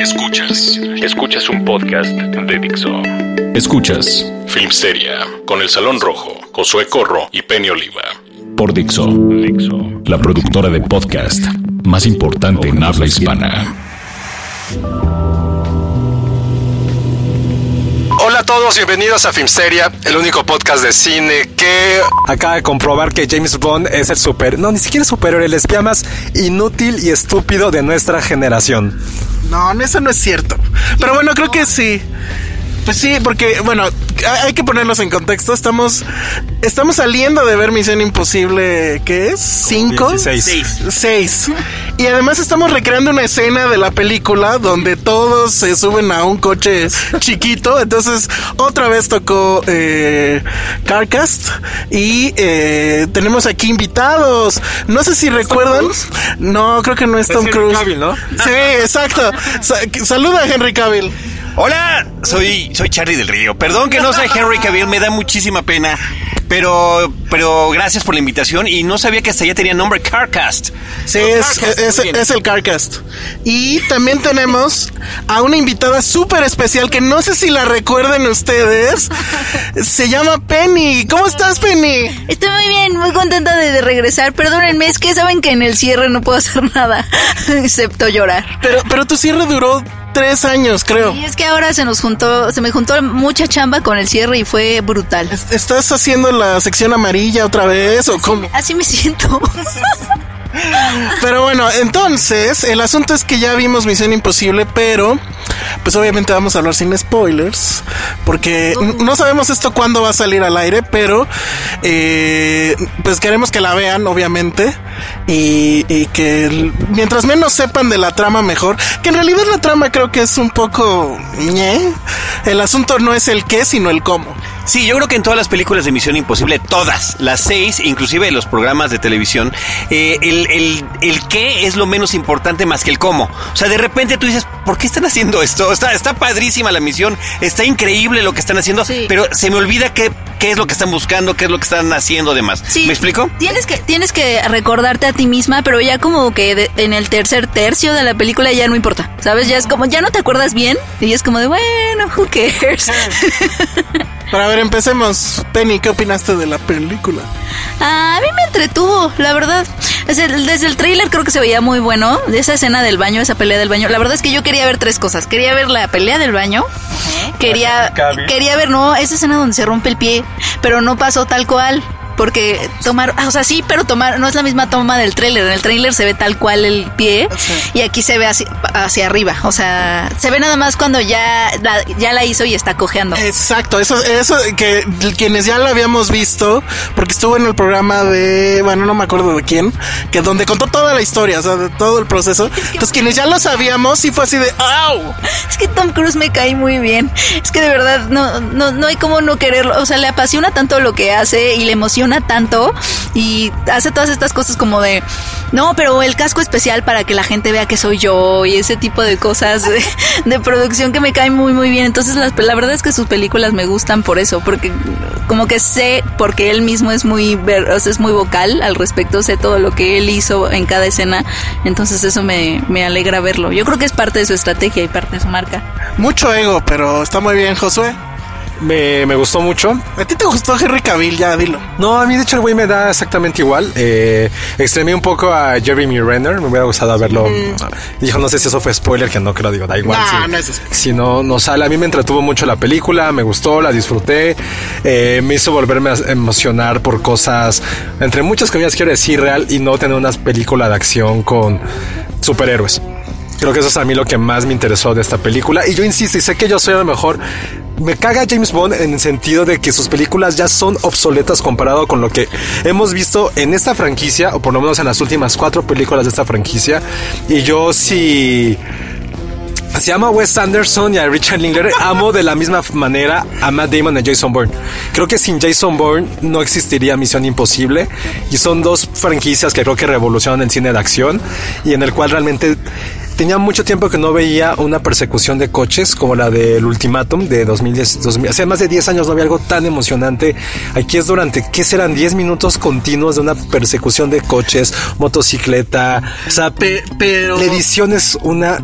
Escuchas, escuchas un podcast de Dixo. Escuchas Filmsteria con El Salón Rojo, Josué Corro y Penny Oliva. Por Dixo, Dixo, la productora de podcast más importante en habla hispana. Hola a todos, bienvenidos a Filmsteria, el único podcast de cine que acaba de comprobar que James Bond es el super, no, ni siquiera superior, el espía más inútil y estúpido de nuestra generación. No, eso no es cierto. Pero bueno, creo que sí. Pues sí, porque, bueno, hay que ponerlos en contexto. Estamos, estamos saliendo de ver Misión Imposible, ¿qué es? ¿Cinco? Seis. Seis. Y además estamos recreando una escena de la película donde todos se suben a un coche chiquito. Entonces, otra vez tocó eh, Carcast. Y eh, tenemos aquí invitados. No sé si recuerdan. No, creo que no es Tom Henry Cruise. Cavill, ¿no? Sí, exacto. Sa- saluda a Henry Cavill. Hola, soy, soy Charlie del Río. Perdón que no sea Henry Cavill, me da muchísima pena. Pero, pero gracias por la invitación y no sabía que hasta ya tenía nombre Carcast. Sí, es, Carcast, es el Carcast. Y también tenemos a una invitada súper especial que no sé si la recuerden ustedes. Se llama Penny. ¿Cómo estás, Penny? Estoy muy bien, muy contenta de, de regresar. Perdónenme, es que saben que en el cierre no puedo hacer nada, excepto llorar. Pero, pero tu cierre duró tres años, creo. Y es que ahora se nos juntó, se me juntó mucha chamba con el cierre y fue brutal. ¿Estás haciendo la sección amarilla otra vez o cómo? Así me siento. Pero bueno, entonces, el asunto es que ya vimos Misión Imposible, pero pues obviamente vamos a hablar sin spoilers, porque no sabemos esto cuándo va a salir al aire, pero eh, pues queremos que la vean, obviamente, y, y que el- mientras menos sepan de la trama mejor, que en realidad la trama creo que es un poco... ñe. El asunto no es el qué, sino el cómo. Sí, yo creo que en todas las películas de Misión Imposible, todas, las seis, inclusive los programas de televisión, eh, el, el, el qué es lo menos importante más que el cómo. O sea, de repente tú dices, ¿por qué están haciendo esto? Está, está padrísima la misión, está increíble lo que están haciendo, Sí. pero se me olvida qué, qué es lo que están buscando, qué es lo que están haciendo demás. Sí, ¿Me explico? Tienes que, tienes que recordarte a ti misma, pero ya como que de- en el tercer tercio de la película ya no importa, ¿sabes? Ya es como, ya no te acuerdas bien y es como de, bueno, who cares. Pero a ver, empecemos. Penny, ¿qué opinaste de la película? Ah, a mí me entretuvo, la verdad. Desde el, desde el tráiler creo que se veía muy bueno. De esa escena del baño, esa pelea del baño. La verdad es que yo quería ver tres cosas. Quería ver la pelea del baño. Quería, quería ver, no, esa escena donde se rompe el pie. Pero no pasó tal cual. Porque tomar, ah, o sea, sí, pero tomar, no es la misma toma del tráiler. En el tráiler se ve tal cual el pie y aquí se ve hacia, hacia arriba. O sea, se ve nada más cuando ya la, ya la hizo y está cojeando. Exacto, eso, eso que quienes ya la habíamos visto, porque estuvo en el programa de, bueno, no me acuerdo de quién, que donde contó toda la historia, o sea, de todo el proceso. Entonces, quienes ya lo sabíamos, sí fue así de, ¡au! Es que Tom Cruise me cae muy bien. Es que de verdad no, no, no hay como no quererlo. O sea, le apasiona tanto lo que hace y le emociona tanto y hace todas estas cosas como de, no, pero el casco especial para que la gente vea que soy yo y ese tipo de cosas de, producción que me caen muy, muy bien. Entonces, las, la verdad es que sus películas me gustan por eso, porque como que sé, porque él mismo es muy, es muy vocal al respecto, sé todo lo que él hizo en cada escena. Entonces, eso me, me alegra verlo. Yo creo que es parte de su estrategia y parte de su marca. Mucho ego, pero está muy bien, Josué. Me, me gustó mucho. ¿A ti te gustó Henry Cavill? Ya, dilo. No, a mí de hecho el güey me da exactamente igual. Eh, extremé un poco a Jeremy Renner, me hubiera gustado verlo. Dijo, no sé si eso fue spoiler, que no creo, digo, da igual. No, si, no es. Si no, no sale. A mí me entretuvo mucho la película, me gustó, la disfruté. eh, me hizo volverme a emocionar por cosas, entre muchas comillas quiero decir real, y no tener una película de acción con superhéroes. Creo que eso es a mí lo que más me interesó de esta película. Y yo insisto, y sé que yo soy a lo mejor. Me caga James Bond en el sentido de que sus películas ya son obsoletas comparado con lo que hemos visto en esta franquicia, o por lo menos en las últimas cuatro películas de esta franquicia. Y yo sí. Se llama Wes Anderson y a Richard Linklater. Amo de la misma manera a Matt Damon y a Jason Bourne. Creo que sin Jason Bourne no existiría Misión Imposible. Y son dos franquicias que creo que revolucionan el cine de acción y en el cual realmente tenía mucho tiempo que no veía una persecución de coches como la del Ultimátum de 2010. 2000. Hace más de 10 años no había algo tan emocionante. Aquí es durante, ¿qué serán? 10 minutos continuos de una persecución de coches, motocicleta. O sea, Pe- pero- la edición es una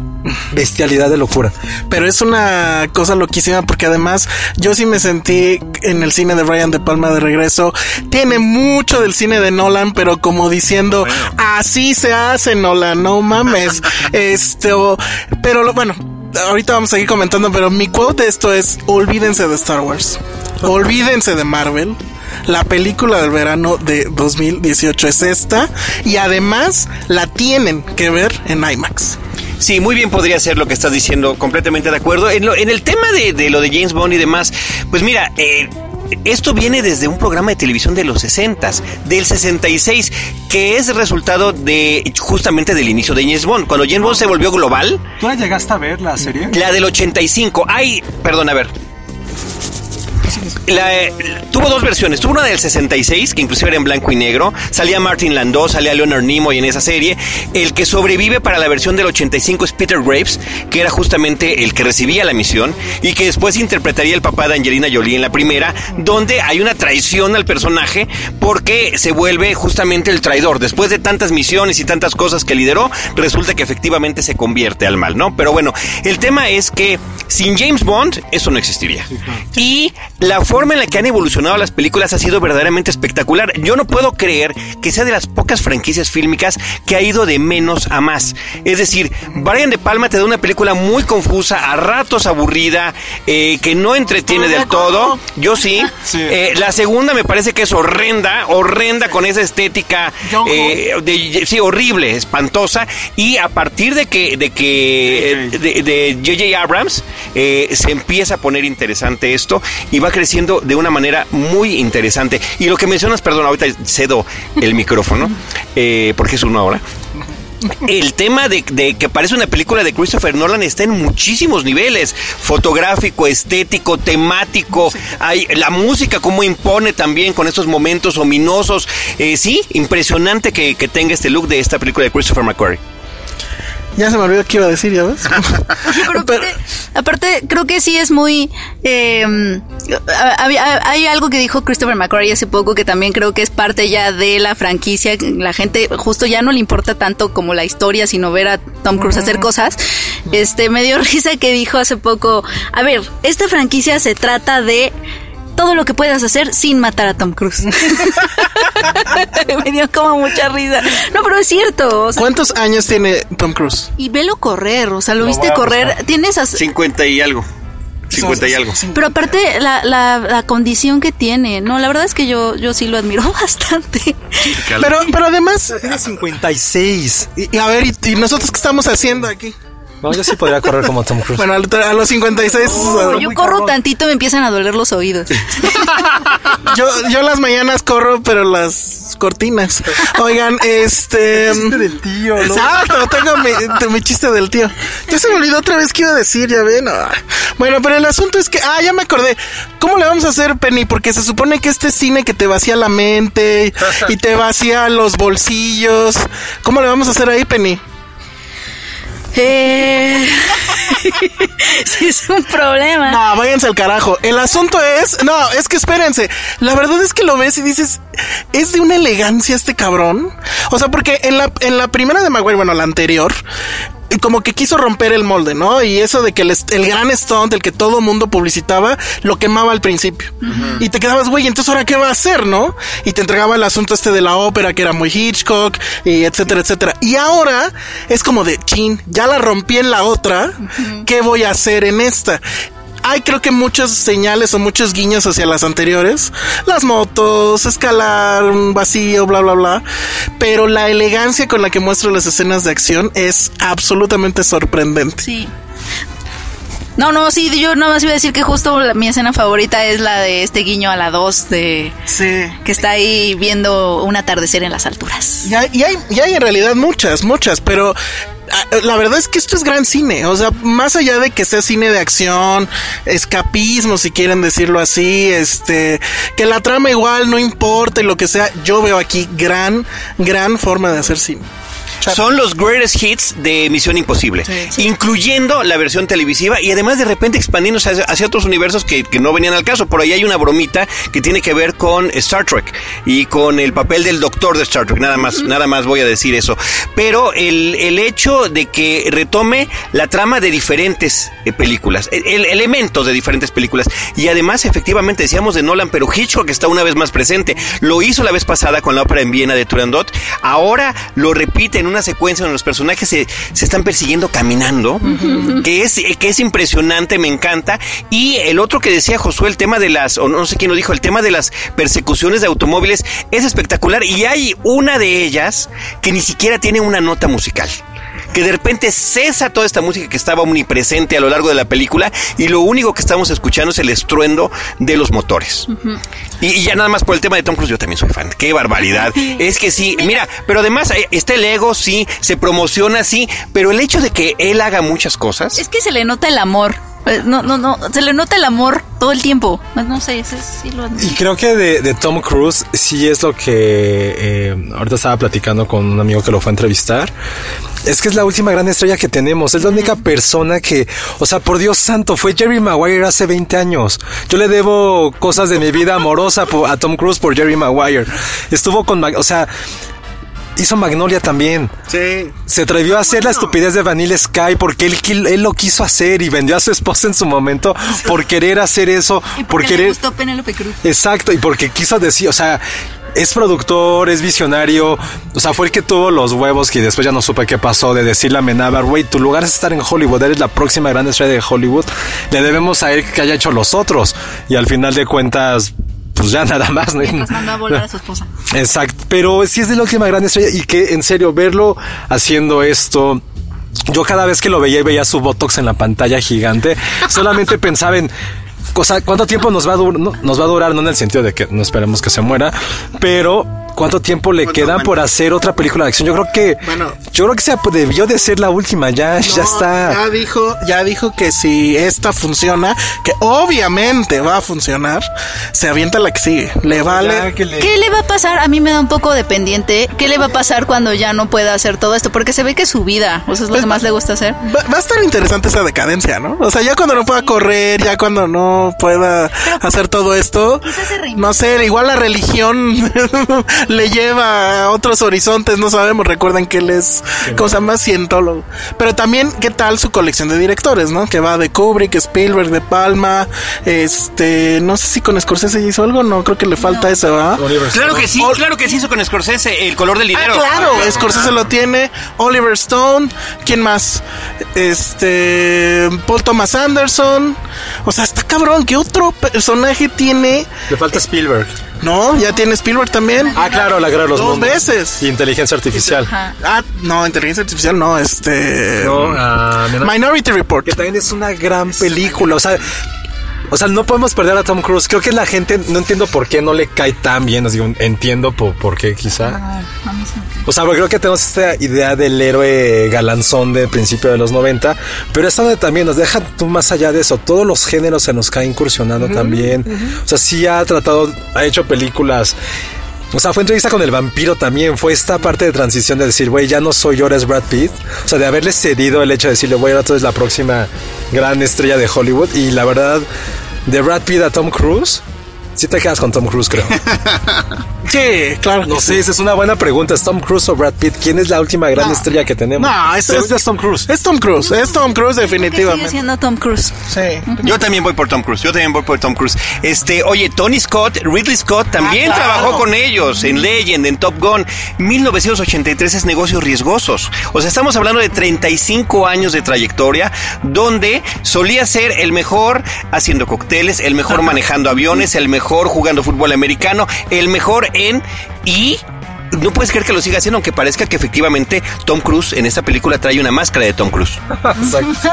bestialidad de locura. Pero es una cosa loquísima porque además yo sí me sentí en el cine de Brian De Palma de regreso. Tiene mucho del cine de Nolan, pero como diciendo, así se hace Nolan, no mames. este, o- pero lo, bueno, ahorita vamos a seguir comentando, pero mi quote de esto es, olvídense de Star Wars. Olvídense de Marvel. La película del verano de 2018 es esta y además la tienen que ver en IMAX. Sí, muy bien podría ser lo que estás diciendo, completamente de acuerdo. En, lo- en el tema de, de lo de James Bond y demás, pues mira, eh, esto viene desde un programa de televisión de los 60, del 66, que es resultado de justamente del inicio de James Bond. Cuando James Bond se volvió global, ¿Tú la llegaste a ver la serie? la del 85, hay, perdón, a ver. La, eh, tuvo dos versiones. Tuvo una del 66, que inclusive era en blanco y negro. Salía Martin Landau, salía Leonard Nimoy en esa serie. El que sobrevive para la versión del 85 es Peter Graves, que era justamente el que recibía la misión y que después interpretaría el papá de Angelina Jolie en la primera, donde hay una traición al personaje porque se vuelve justamente el traidor. Después de tantas misiones y tantas cosas que lideró, resulta que efectivamente se convierte al mal, ¿no? Pero bueno, el tema es que sin James Bond eso no existiría. Y la forma en la que han evolucionado las películas ha sido verdaderamente espectacular. Yo no puedo creer que sea de las pocas franquicias fílmicas que ha ido de menos a más. Es decir, Brian De Palma te da una película muy confusa, a ratos aburrida, eh, que no entretiene del todo. Yo sí. Eh, la segunda me parece que es horrenda, horrenda con esa estética, eh, de- sí, horrible, espantosa. Y a partir de que, de que, de, de J.J. Abrams, se empieza a poner interesante esto y va creciendo de una manera muy interesante. Y lo que mencionas, perdón, ahorita cedo el micrófono, eh, porque es uno ahora. El tema de, de que parece una película de Christopher Nolan está en muchísimos niveles. Fotográfico, estético, temático. Hay la música como impone también con estos momentos ominosos. Eh, sí, impresionante que, que tenga este look de esta película de Christopher McQuarrie. Ya se me olvidó qué iba a decir, ¿ya ves? Pero Pero- aparte, aparte, creo que sí es muy... eh, había- hay algo que dijo Christopher McQuarrie hace poco que también creo que es parte ya de la franquicia. La gente justo ya no le importa tanto como la historia, sino ver a Tom Cruise hacer cosas. Este, me dio risa que dijo hace poco, a ver, esta franquicia se trata de todo lo que puedas hacer sin matar a Tom Cruise. me dio como mucha risa. No, pero es cierto. o sea, ¿Cuántos años tiene Tom Cruise? y velo correr, o sea, lo, viste correr. Tienes as- 50 y algo. 50 y algo. Pero aparte, la, la, la condición que tiene, no, la verdad es que yo, yo sí lo admiro bastante. Pero, pero además, Tiene 56. y, y a ver, ¿y, y nosotros qué estamos haciendo aquí? No, yo sí podría correr como Tom Cruise. Bueno, a los 56, uh, yo corro tantito me empiezan a doler los oídos. yo, yo las mañanas corro, pero las cortinas. Oigan, este... del tío, Exacto, tengo mi, de mi chiste del tío. Ya se me olvidó otra vez que iba a decir, ya ven. Ah. Bueno, pero el asunto es que, ah, ya me acordé. ¿Cómo le vamos a hacer, Penny? Porque se supone que este cine que te vacía la mente y te vacía los bolsillos. ¿Cómo le vamos a hacer ahí, Penny? Eh... es un problema. No, váyanse al carajo. El asunto es, no, es que espérense. La verdad es que lo ves y dices, es de una elegancia este cabrón. O sea, porque en la, en la primera de Maguire, bueno, la anterior, como que quiso romper el molde, ¿no? Y eso de que el, el gran stunt, el que todo mundo publicitaba, lo quemaba al principio. Y te quedabas, güey, entonces ahora qué va a hacer, ¿no? Y te entregaba el asunto este de la ópera que era muy Hitchcock, y etcétera, etcétera. Y ahora es como de, chin, ya la rompí en la otra, ¿qué voy a hacer en esta? Hay creo que muchas señales o muchos guiños hacia las anteriores. Las motos, escalar, un vacío, bla, bla, bla. Pero la elegancia con la que muestra las escenas de acción es absolutamente sorprendente. Sí. No, no, sí, yo nada más iba a decir que justo la- mi escena favorita es la de este guiño a la 2 de Sí. que está ahí viendo un atardecer en las alturas. Y hay, y hay, y hay en realidad muchas, muchas, pero la verdad es que esto es gran cine. O sea, más allá de que sea cine de acción, escapismo, si quieren decirlo así, este, que la trama igual no importa y lo que sea, yo veo aquí gran, gran forma de hacer cine. Son los greatest hits de Misión Imposible, incluyendo la versión televisiva y además de repente expandiéndose hacia, hacia otros universos que, que no venían al caso. Por ahí hay una bromita que tiene que ver con Star Trek y con el papel del doctor de Star Trek. Nada más, nada más voy a decir eso. Pero el, el hecho de que retome la trama de diferentes eh, películas, el- el- elementos de diferentes películas y además efectivamente decíamos de Nolan, pero Hitchcock está una vez más presente. Lo hizo la vez pasada con la ópera en Viena de Turandot. Ahora lo repite en una secuencia donde los personajes se, se están persiguiendo caminando, que, es, que es impresionante, me encanta. Y el otro que decía Josué, el tema de las, o no sé quién lo dijo, el tema de las persecuciones de automóviles es espectacular. Y hay una de ellas que ni siquiera tiene una nota musical que de repente cesa toda esta música que estaba omnipresente a lo largo de la película y lo único que estamos escuchando es el estruendo de los motores. y, y ya nada más por el tema de Tom Cruise, yo también soy fan. Qué barbaridad. es que sí, mira, pero además eh, está el ego, sí, se promociona, sí, pero el hecho de que él haga muchas cosas. Es que se le nota el amor. Eh, No, no, no, se le nota el amor todo el tiempo. No, no sé, ese sí lo Y creo que de, de Tom Cruise sí es lo que eh, ahorita estaba platicando con un amigo que lo fue a entrevistar. Es que es la última gran estrella que tenemos. Es la única persona que, o sea, por Dios santo, fue Jerry Maguire hace 20 años. Yo le debo cosas de mi vida amorosa a Tom Cruise por Jerry Maguire. Estuvo con, o sea, hizo Magnolia también. Sí. Se atrevió a hacer la estupidez de Vanilla Sky porque él, él lo quiso hacer y vendió a su esposa en su momento por querer hacer eso, por le querer... gustó Penélope Cruz. Exacto, y porque quiso decir, o sea, es productor, es visionario, o sea, fue el que tuvo los huevos que después ya no supe qué pasó de decirle a Menabar, güey, tu lugar es estar en Hollywood, eres la próxima gran estrella de Hollywood, le debemos a él que haya hecho los otros, y al final de cuentas, pues ya nada más, ¿no? Mandó a volar a su esposa. Exacto, pero sí es de la última gran estrella y que en serio verlo haciendo esto. Yo cada vez que lo veía y veía su botox en la pantalla gigante, solamente pensaba en cosa, cuánto tiempo nos va a durar, no, nos va a durar, no en el sentido de que no esperemos que se muera, pero cuánto tiempo le ¿Cuánto queda por hacer otra película de acción. Yo creo que, Bueno. yo creo que se debió de ser la última, ya, ya está. Ya dijo, ya dijo que si esta funciona, que obviamente va a funcionar, se avienta la que sigue. Le vale. Ya que le- ¿Qué le va a pasar? A mí me da un poco de pendiente. ¿Qué le va a pasar cuando ya no pueda hacer todo esto? Porque se ve que es su vida. O sea, es lo Pues, que más le gusta hacer. Va, va a estar interesante esa decadencia, ¿no? O sea, ya cuando no pueda correr, ya cuando no pueda hacer todo esto, no sé, igual la religión le lleva a otros horizontes, no sabemos. Recuerden que él es, ¿cómo se llama? Cientólogo. Pero también, ¿qué tal su colección de directores, no? Que va de Kubrick, Spielberg, de Palma, este, no sé si con Scorsese hizo algo, no, creo que le falta eso, ¿verdad? Claro que sí, claro que sí hizo con Scorsese el color del Ah, dinero. claro, Scorsese lo tiene, Oliver Stone, ¿quién más? Este, Paul Thomas Anderson. O sea, está cabrón, ¿qué otro personaje tiene? Le falta Spielberg. No, ya tiene Spielberg también. Ah, claro, la guerra de los Dos mundos. veces. Y inteligencia artificial. Ajá. Ah, no, inteligencia artificial no, este No, mira. Minority Report. que también es una gran película. O sea, o sea, no podemos perder a Tom Cruise. Creo que la gente no entiendo por qué no le cae tan bien. Digo, entiendo por, por qué quizá. O sea, creo que tenemos esta idea del héroe galanzón de principio de los 90, pero esta donde también nos deja tú más allá de eso. Todos los géneros se nos caen incursionando también. O sea, sí ha tratado, ha hecho películas. O sea, fue entrevista con el vampiro también. Fue esta parte de transición de decir, güey, ya no soy yo, ahora Brad Pitt. O sea, de haberle cedido el hecho de decirle, güey, ahora tú eres la próxima gran estrella de Hollywood. Y la verdad, de Brad Pitt a Tom Cruise, Sí te quedas con Tom Cruise, creo. Sí, claro. No que sé, sí. esa es una buena pregunta. ¿Es Tom Cruise o Brad Pitt? ¿Quién es la última gran No. estrella que tenemos? No, es, es, Tom Cruise. Es Tom Cruise, es Tom Cruise Sigue definitivamente. siendo Tom Cruise. Sí. Yo también voy por Tom Cruise. Yo también voy por Tom Cruise. Este, oye, Tony Scott, Ridley Scott también Ah, claro. trabajó con ellos en Legend, en Top Gun. 1983 es negocios riesgosos. O sea, estamos hablando de 35 años de trayectoria donde solía ser el mejor haciendo cócteles, el mejor manejando aviones, el mejor jugando fútbol americano, el mejor en y no puedes creer que lo siga haciendo, aunque parezca que efectivamente Tom Cruise en esta película trae una máscara de Tom Cruise. Exacto.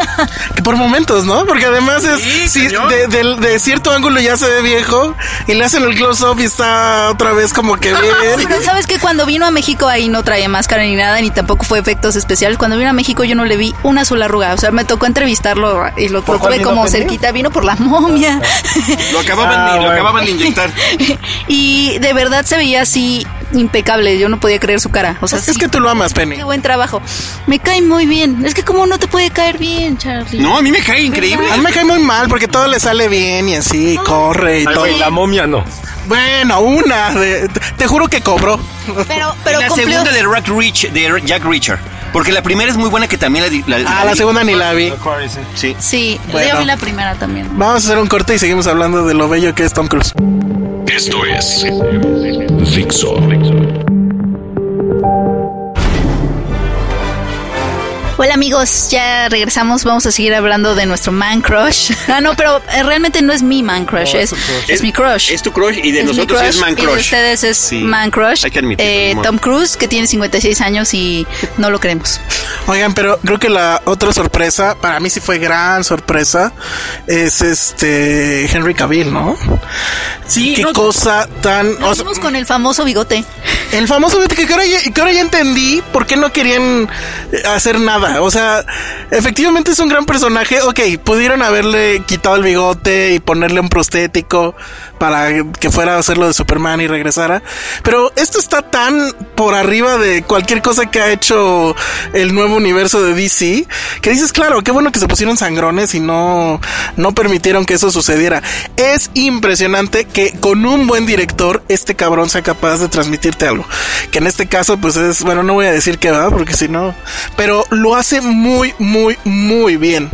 Que por momentos, ¿no? Porque además es Sí, sí, de, de- de cierto ángulo ya se ve viejo y le hacen el close-up y está otra vez como que bien. Pero sabes que cuando vino a México ahí no traía máscara ni nada, ni tampoco fue efectos especiales. Cuando vino a México yo no le vi una sola arruga. O sea, me tocó entrevistarlo y lo, tuve como cerquita. Vino por la momia. Lo acababan, Ah, lo bueno. acababan de inyectar. y de verdad se veía así impecable. Yo no podía creer su cara. O sea, Es sí, que tú lo amas, Penny. qué buen trabajo. Me cae muy bien. Es que como no te puede caer bien, Charlie. No, a mí me cae increíble. A mí me cae muy mal porque todo le sale bien y así, corre y todo. la momia no. Bueno, una. de- te, juro que cobró. Pero, pero la cumplió. segunda de Jack Rich, de Jack Reacher. Porque la primera es muy buena que también la... di- la Ah, la segunda ni la vi. Sí. Sí, Bueno. yo vi la primera también. Vamos a hacer un corte y seguimos hablando de lo bello que es Tom Cruise. Esto es Dixo. Hola amigos, ya regresamos. Vamos a seguir hablando de nuestro man crush. Ah, no, pero eh, realmente no es mi man crush, es, es mi crush. Es tu crush y de Es nosotros es man Y de crush. ustedes es Sí, man crush. hay que admitirlo, Eh. Tom Cruise, que tiene 56 años y no lo queremos. Oigan, pero creo que la otra sorpresa, para mí sí fue gran sorpresa, es este Henry Cavill, ¿no? Sí, Qué no- cosa tan... o Nos sea, vimos con el famoso bigote. El famoso que ahora, ya, que entendí por qué no querían eh, hacer nada. O sea, efectivamente es un gran personaje. Ok, pudieron haberle quitado el bigote y ponerle un prostético para que fuera a hacer lo de Superman y regresara. Pero esto está tan por arriba de cualquier cosa que ha hecho el nuevo universo de DC que dices, claro, qué bueno que se pusieron sangrones y no, no permitieron que eso sucediera. Es impresionante que con un buen director este cabrón sea capaz de transmitirte algo. Que en este caso, pues es, bueno, no voy a decir que va, porque si no, pero lo hace muy, muy, muy bien.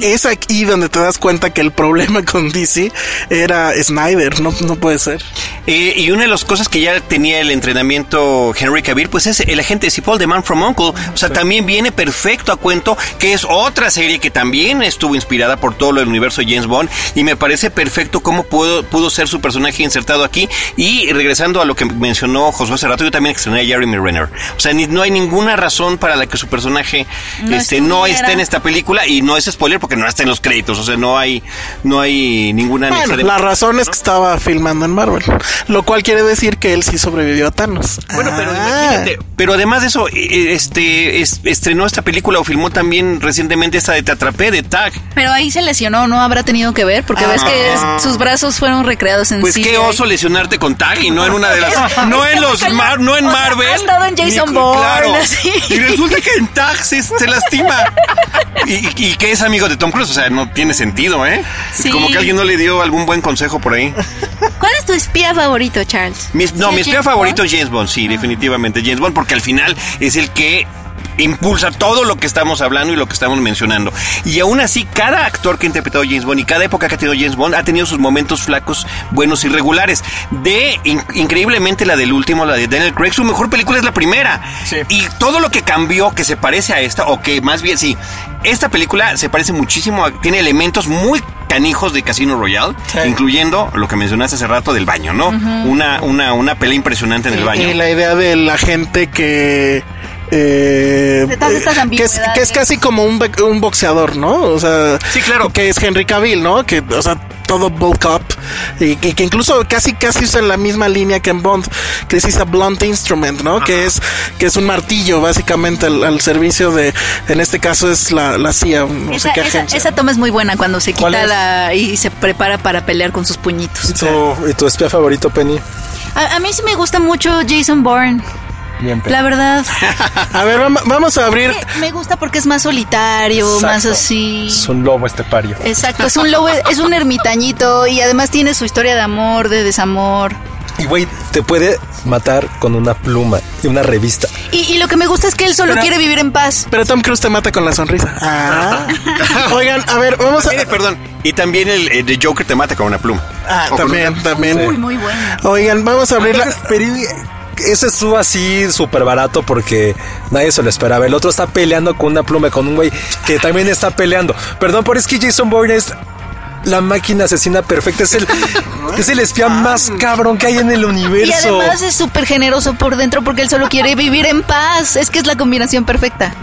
Es aquí donde te das cuenta que el problema con DC era Snyder, no, no puede ser. Eh, y una de las cosas que ya tenía el entrenamiento Henry Cavill, pues es el agente Cipoll de Man from Uncle. O sea, también viene perfecto a cuento, que es otra serie que también estuvo inspirada por todo el universo de James Bond. Y me parece perfecto cómo pudo, pudo ser su personaje insertado aquí. Y regresando a lo que mencionó Josué hace rato, yo también extrañé a Jeremy Renner. O sea, ni- no hay ninguna razón para la que su personaje No este, no esté en esta película. Y no es spoiler porque no está en los créditos. O sea, no hay, no hay ninguna Bueno, de- la razón es que estaba filmando en Marvel, lo cual quiere decir que él sí sobrevivió a Thanos. Bueno, pero Ah. imagínate. Pero además de eso, eh, este es- estrenó esta película o filmó también recientemente esta de Te Atrapé, de Tag. Pero ahí se lesionó, ¿no habrá tenido que ver? Porque ves que es- sus brazos fueron recreados en Pues CGI. qué oso lesionarte con Tag y no en una de las. No en los. Mar- no en O sea, Marvel. ha estado en Jason Ni- Bourne, claro. así. Y resulta que en Tag se, lastima. Y, y que es amigo de Tom Cruise. O sea, no tiene sentido, ¿eh? Sí. Como que alguien no le dio algún buen consejo por ahí. ¿Cuál es tu espía favorito, Charles? Mi- no, ¿Sí, mi espía James favorito Bond? es James Bond, sí, definitivamente James Bond, porque al final es el que impulsa todo lo que estamos hablando y lo que estamos mencionando. Y aún así, cada actor que ha interpretado James Bond y cada época que ha tenido James Bond ha tenido sus momentos flacos, buenos y regulares. De, in- increíblemente, la del último, la de Daniel Craig, su mejor película es la primera. Y todo lo que cambió, que se parece a esta, o que más bien, sí, esta película se parece muchísimo, a- tiene elementos muy canijos de Casino Royale, incluyendo lo que mencionaste hace rato del baño, ¿no? una, una, una pelea impresionante en el baño. Y la idea de la gente que... eh, De todas estas que, es, que es casi como un, be- un boxeador, ¿no? O sea, Sí, claro. que es Henry Cavill, ¿no? Que, o sea, todo bulk up y, y que incluso casi casi usa la misma línea que en Bond, que es a blunt instrument, ¿no? Que es que es un martillo básicamente al, al servicio de, en este caso es la, la CIA, no Esa, sé qué esa- agencia. esa toma es muy buena cuando se ¿Cuál quita la y se prepara para pelear con sus puñitos. ¿Y tu, y tu espía favorito, Penny? A, a mí sí me gusta mucho Jason Bourne. Bien, La verdad, A ver, vam- vamos a abrir. me gusta porque es más solitario, más así. Es un lobo estepario. Exacto, es un lobo, es un ermitañito y además tiene su historia de amor, de desamor. Y güey, te puede matar con una pluma y una revista. Y, y lo que me gusta es que él solo quiere vivir en paz. Pero Tom Cruise te mata con la sonrisa. Ah. Oigan, a ver, vamos a. Mire, perdón. Y también el, el de Joker te mata con una pluma. Ah, también, también. Muy, muy bueno. Oigan, vamos a abrir la. Ese estuvo así súper barato porque nadie se lo esperaba. El otro está peleando con una pluma con un güey que también está peleando. Perdón, pero es que Jason Bourne es la máquina asesina perfecta. Es el, es el espía más cabrón que hay en el Y universo. además es súper generoso por dentro porque él solo quiere vivir en paz. Es que es la combinación perfecta.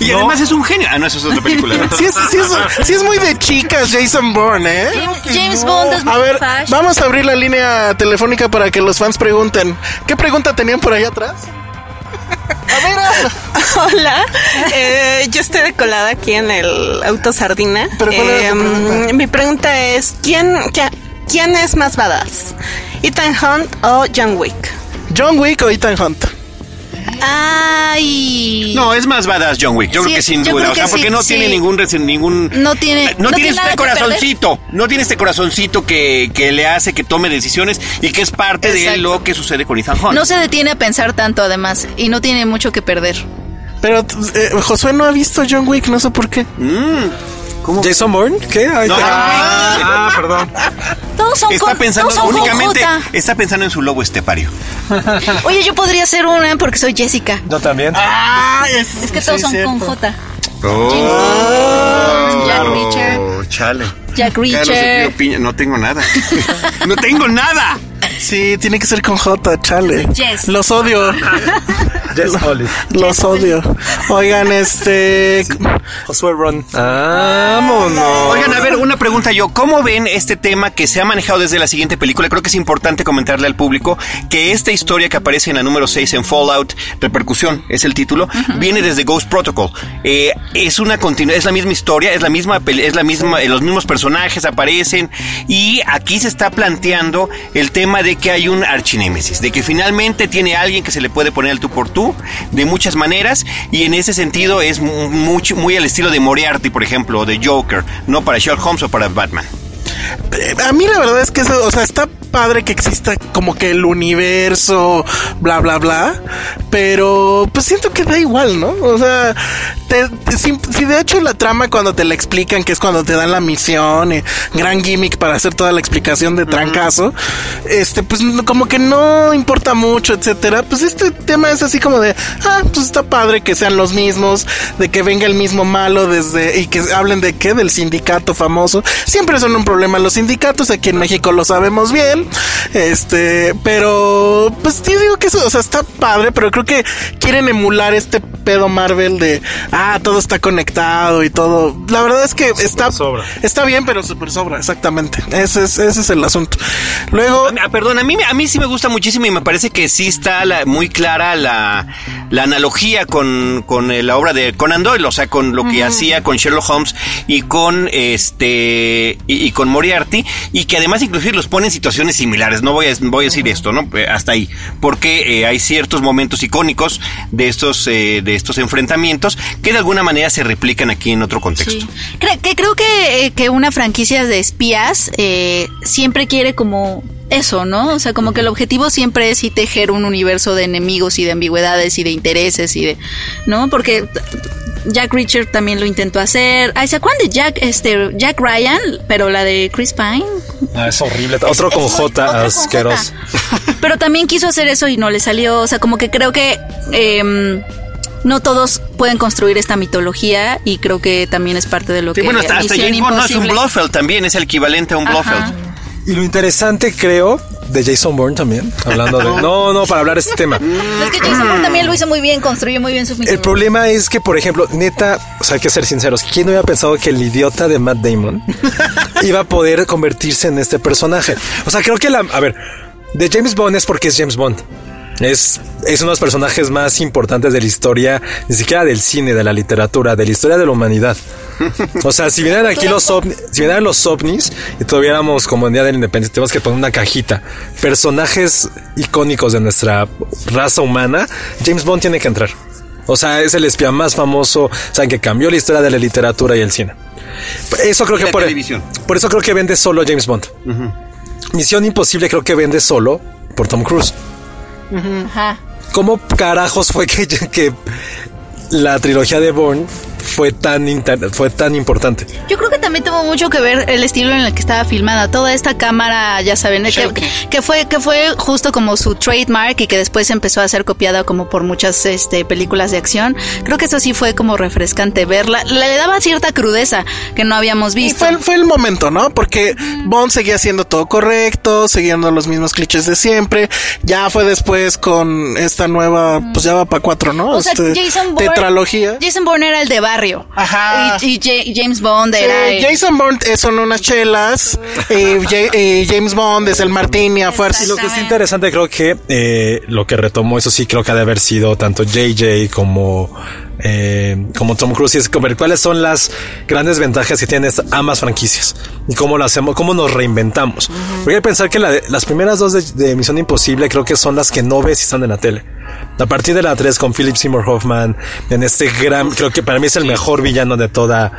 Y además es un genio. Ah, no, eso es otra película. ¿no? Sí es, sí, es, sí es muy de chicas Jason Bourne, ¿eh? James Bond es A muy ver, fashion. vamos a abrir la línea telefónica para que los fans pregunten. ¿Qué pregunta tenían por allá atrás? A ver, ah, Hola, eh, yo estoy decolada aquí en el auto sardina. ¿Pero cuál era tu Eh, pregunta? Mi pregunta es, ¿quién, qué- ¿quién es más badass? ¿Ethan Hunt o John Wick? John Wick o Ethan Hunt. Ay. No, es más badass John Wick. Yo Sí, creo que sin duda. O sea, que porque no sí. tiene ningún, ningún. No tiene- No, no tiene tiene este corazoncito. No tiene este corazoncito que, que le hace que tome decisiones y que es parte de lo que sucede con Ethan Hunt. No se detiene a pensar tanto además y no tiene mucho que perder. Pero eh, Josué no ha visto John Wick, no sé por qué. ¿Jason Bourne? ¿Qué? No, te- Wick. ah, perdón. Todos son Está con- pensando todos son con únicamente, J. está pensando en su lobo estepario. Oye, yo podría ser una porque soy Jessica. Yo también. Ah, es, Es que todos son con J. Oh, Jack Reacher. chale. Jack Carlos de Reacher. Pío Piña, no tengo nada. no tengo nada. Sí, tiene que ser con J, chale. Yes. Los odio. Jess Holly. Los odio. Oigan, este. Josué Ron. Vámonos. Oigan, a ver, una pregunta yo. ¿Cómo ven este tema que se ha manejado desde la siguiente película? Creo que es importante comentarle al público que esta historia que aparece en la número 6 en Fallout, Repercusión, es el título, viene desde Ghost Protocol. Eh, es una continu- es la misma historia, es la misma, es la misma, eh, los mismos personajes aparecen y aquí se está planteando el tema de que hay un archinémesis, de que finalmente tiene alguien que se le puede poner al tú por tú de muchas maneras y en ese sentido es mu- mucho, muy al estilo de Moriarty, por ejemplo, o de Joker, no para Sherlock Holmes o para Batman. A mí la verdad es que eso, o sea, está padre que exista como que el universo, bla, bla, bla, pero pues siento que da igual, ¿no? O sea, te- te- si, si de hecho la trama cuando te la explican, que es cuando te dan la misión, eh, gran gimmick para hacer toda la explicación de trancazo, este, pues como que no importa mucho, etcétera, pues este tema es así como de, ah, pues está padre que sean los mismos, de que venga el mismo malo desde, y que hablen de qué, del sindicato famoso, siempre son un problema los sindicatos, aquí en México lo sabemos bien, este, pero, pues yo digo que eso, o sea, está padre, pero creo que quieren emular este pedo Marvel de, ah, todo está conectado y todo, la verdad es que está, sobra. está bien, pero super sobra, exactamente, ese es, ese es el asunto. Luego, Ah, Perdón, a mí, a mí sí me gusta muchísimo y me parece que sí está la- muy clara la, la analogía con, con la obra de Conan Doyle, o sea, con lo que hacía con Sherlock Holmes y con este y, y con Moriarty, y que además inclusive los pone en situaciones similares. No voy a, voy a decir esto, ¿no? Eh, Hasta ahí. Porque eh, hay ciertos momentos icónicos de estos, eh, de estos enfrentamientos que de alguna manera se replican aquí en otro contexto. Sí. Cre- que creo que, eh, que una franquicia de espías eh, siempre quiere como eso, ¿no? O sea, como que el objetivo siempre es sí tejer un universo de enemigos y de ambigüedades y de intereses y de, ¿no? Porque Jack Reacher también lo intentó hacer. Ay, ¿se acuerdan de Jack, este, Jack Ryan? Pero la de Chris Pine. Ah, es horrible. Otro con Es- J, asqueroso. Pero también quiso hacer eso y no le salió. O sea, como que creo que em, no todos pueden construir esta mitología y creo que también es parte de lo Sí, que bueno, hasta, hasta James Bond no es un Blofeld también, es el equivalente a un Ajá. Blofeld. Y lo interesante, creo, de Jason Bourne también, hablando de... No, no, para hablar de este tema. Es que Jason Bourne también lo hizo muy bien, construyó muy bien su El mitología. problema es que, por ejemplo, neta, o sea, hay que ser sinceros, ¿quién hubiera pensado que el idiota de Matt Damon iba a poder convertirse en este personaje? O sea, creo que la... A ver, de James Bond es porque es James Bond. Es, es uno de los personajes más importantes de la historia, ni siquiera del cine, de la literatura, de la historia de la humanidad. O sea, si vinieran aquí los ovnis, si vinieran los ovnis y tuviéramos como en Día de la Independencia, tenemos que poner una cajita. Personajes icónicos de nuestra raza humana, James Bond tiene que entrar. O sea, es el espía más famoso, o sea, que cambió la historia de la literatura y el cine. Eso creo que por, televisión. por eso creo que vende solo James Bond. Misión Imposible creo que vende solo por Tom Cruise. ¿Cómo carajos fue que, que la trilogía de Bourne fue tan, inter- fue tan importante? Yo creo que también tuvo mucho que ver el estilo en el que estaba filmada. Toda esta cámara, ya saben, que, que fue que fue justo como su trademark y que después empezó a ser copiada como por muchas este, películas de acción. Creo que eso sí fue como refrescante verla. Le daba cierta crudeza que no habíamos Y visto. fue, el- fue el momento, ¿no? Porque Bond seguía haciendo todo correcto, siguiendo los mismos clichés de siempre. Ya fue después con esta nueva, pues ya va para cuatro, ¿no? O sea, Este, Jason Bourne, Tetralogía. Jason Bourne era el de barrio. Ajá. Y, y Ja- James Bond Sí, era el- Jason Bourne eh, son unas chelas, y y James Bond es el martini a fuerza. Y lo que es interesante, creo que eh, lo que retomó, eso sí, creo que ha de haber sido tanto JJ como, eh, como Tom Cruise, y es ver cuáles son las grandes ventajas que tienen estas- ambas franquicias y cómo lo hacemos, cómo nos reinventamos. Hay que pensar que la de- las primeras dos de, de Misión Imposible creo que son las que no ves y están en la tele. A partir de la 3 con Philip Seymour Hoffman, en este gran, creo que para mí es el mejor villano de toda,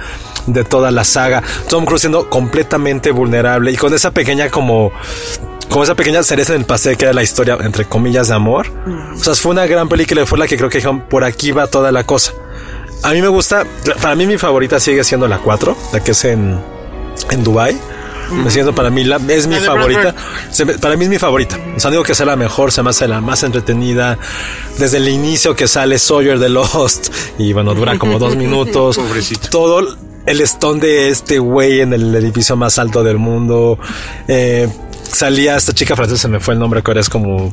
de toda la saga. Tom Cruise siendo completamente vulnerable y con esa pequeña como, como esa pequeña cereza en el pastel que era la historia, entre comillas, de amor. O sea, fue una gran película y fue la que creo que dijeron, por aquí va toda la cosa. A mí me gusta, para mí mi favorita sigue siendo la 4, la que es en, en Dubai. Me siento para mí la, es mi favorita. Se para mí es mi favorita. O sea, digo que sea la mejor, se me hace la más entretenida. Desde el inicio que sale Sawyer de Lost y bueno, dura como dos minutos. Todo el stone de este güey en el edificio más alto del mundo. Eh, salía esta chica francesa, se me fue el nombre, que ahora es como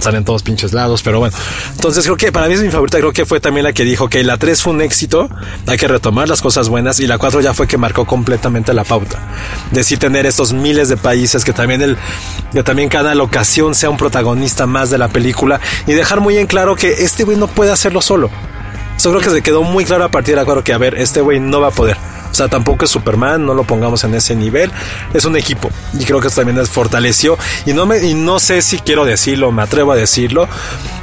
salen todos pinches lados, pero bueno. Entonces creo que para mí es mi favorita, creo que fue también la que dijo que la 3 fue un éxito, hay que retomar las cosas buenas y la 4 ya fue que marcó completamente la pauta. De sí tener estos miles de países que también el que también cada locación sea un protagonista más de la película y dejar muy en claro que este güey no puede hacerlo solo. Eso creo que se quedó muy claro a partir de la 4 que a ver, este güey no va a poder. O sea, tampoco es Superman, no lo pongamos en ese nivel. Es un equipo. Y creo que eso también les fortaleció. Y no me, y no sé si quiero decirlo, me atrevo a decirlo.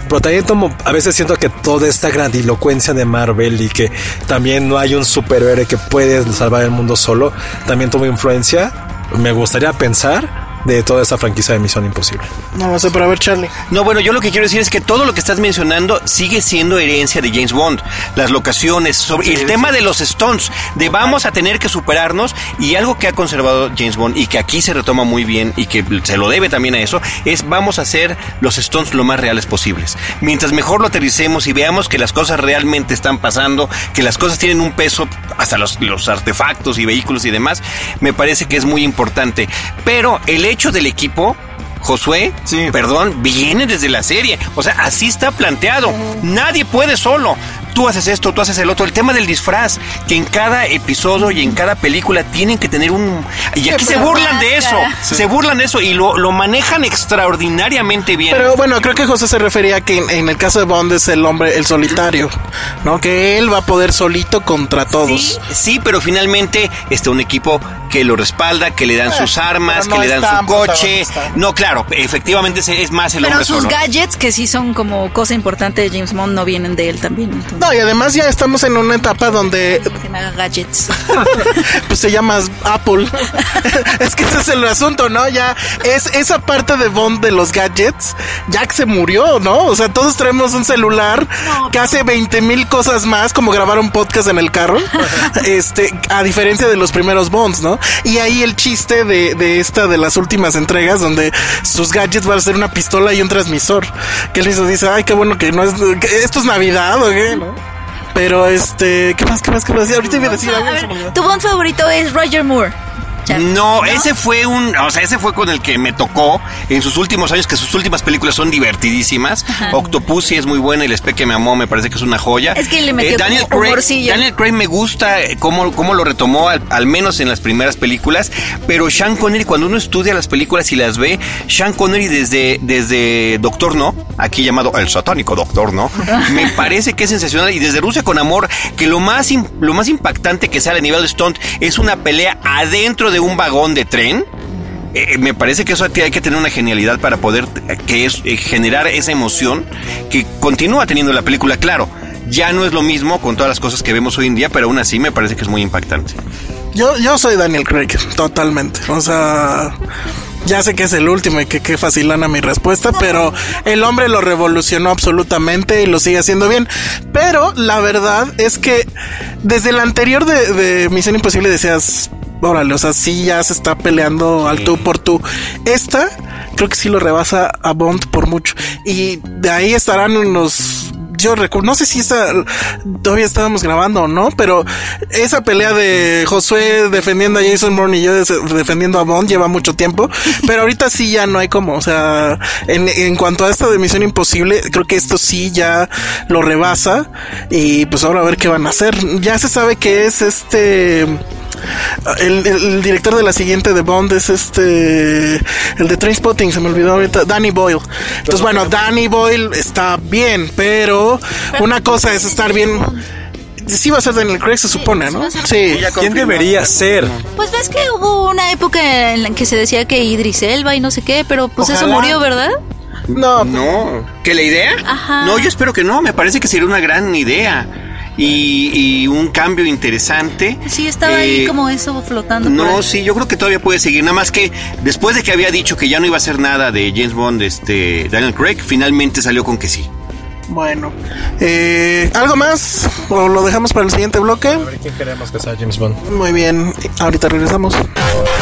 Pero también tomo, a veces siento que toda esta grandilocuencia de Marvel y que también no hay un superhéroe que puede salvar el mundo solo, también tuvo influencia. Me gustaría pensar de toda esa franquicia de Misión Imposible. No, no sé, pero a ver, Charlie. No, bueno, yo lo que quiero decir es que todo lo que estás mencionando sigue siendo herencia de James Bond. Las locaciones, sobre, el tema de los Stones, de vamos a tener que superarnos y algo que ha conservado James Bond y que aquí se retoma muy bien y que se lo debe también a eso, es vamos a hacer los Stones lo más reales posibles. Mientras mejor lo aterricemos y veamos que las cosas realmente están pasando, que las cosas tienen un peso, hasta los, los artefactos y vehículos y demás, me parece que es muy importante. Pero el hecho del equipo Josué, perdón, viene desde la serie. O sea, así está planteado. Nadie puede solo. Tú haces esto, tú haces el otro. El tema del disfraz, que en cada episodio y en cada película tienen que tener un... Y aquí se burlan de eso. Se burlan de eso y lo, lo manejan extraordinariamente bien. Pero bueno, creo que José se refería a que en, en el caso de Bond es el hombre, el solitario, ¿no? Que él va a poder solito contra todos. Sí, sí, pero finalmente está un equipo que lo respalda, que le dan Eh, sus armas, pero no que le dan su coche. No, claro, efectivamente es- es más el Pero hombre sus solo. gadgets, que sí son como cosa importante de James Bond, no vienen de él también. entonces, No, y además ya estamos en una etapa donde que me haga gadgets. pues se llama Apple. es que ese es el asunto, ¿no? Ya es esa parte de Bond de los gadgets, que se murió, ¿no? O sea, todos traemos un celular que hace 20 mil cosas más, como grabar un podcast en el carro, este, a diferencia de los primeros Bonds, ¿no? Y ahí el chiste de, de esta, de las últimas entregas, donde sus gadgets van a ser una pistola y un transmisor, que él dice, ay, qué bueno que no es, que esto es Navidad, ¿o qué, no? Pero este, ¿qué más, qué más, qué más? Ahorita iba a decir algo. Tu Bond favorito es Roger Moore. No, ese fue un, o sea, ese fue con el que me tocó en sus últimos años, que sus últimas películas son divertidísimas. Octopus sí es muy buena y El Espe que me amó me parece que es una joya. Es que le metió Daniel como Craig. Daniel Craig me gusta eh, cómo, cómo lo retomó, al, al menos en las primeras películas, pero Sean Connery, cuando uno estudia las películas y las ve, Sean Connery desde, desde Doctor No, aquí llamado el satánico Doctor No, me parece que es sensacional y desde Rusia con Amor, que lo más, lo más impactante que sale a nivel de stunt es una pelea adentro de un vagón de tren. Eh, me parece que eso hay que tener una genialidad para poder eh, que es, eh, generar esa emoción que continúa teniendo la película, claro. Ya no es lo mismo con todas las cosas que vemos hoy en día, pero aún así me parece que es muy impactante. Yo, yo soy Daniel Craig, totalmente. O sea, ya sé que es el último y que qué facilana mi respuesta, pero el hombre lo revolucionó absolutamente y lo sigue haciendo bien. Pero la verdad es que desde el anterior de, de Misión Imposible decías, órale, o sea, sí ya se está peleando al tú por tú. Esta creo que sí lo rebasa a Bond por mucho. Y de ahí estarán unos yo recuerdo, no sé si esa todavía estábamos grabando o no, pero esa pelea de Josué defendiendo a Jason Bourne y yo defendiendo a Bond lleva mucho tiempo, pero ahorita sí ya no hay como, o sea, en, en cuanto a esta de Misión Imposible, creo que esto sí ya lo rebasa y pues ahora a ver qué van a hacer. Ya se sabe que es este el, el director de la siguiente de Bond es este. El de Trainspotting, se me olvidó ahorita. Danny Boyle. Entonces, bueno, Danny Boyle está bien, pero una cosa es estar bien. Sí va a ser Daniel Craig, se supone, ¿no? Sí. ¿Quién debería ser? Pues ves que hubo una época en la que se decía que Idris Elba y no sé qué, pero pues eso murió, ¿verdad? No, No, ¿que la idea? Ajá. No, yo espero que no, me parece que sería una gran idea y, y un cambio interesante. Sí, estaba ahí Eh, como eso flotando. por No, ahí. sí, yo creo que todavía puede seguir. Nada más que después de que había dicho que ya no iba a hacer nada de James Bond, este Daniel Craig, finalmente salió con que sí. bueno. Eh, ¿Algo más? ¿O lo dejamos para el siguiente bloque? ¿Quién queremos que sea James Bond? Muy bien. Ahorita regresamos.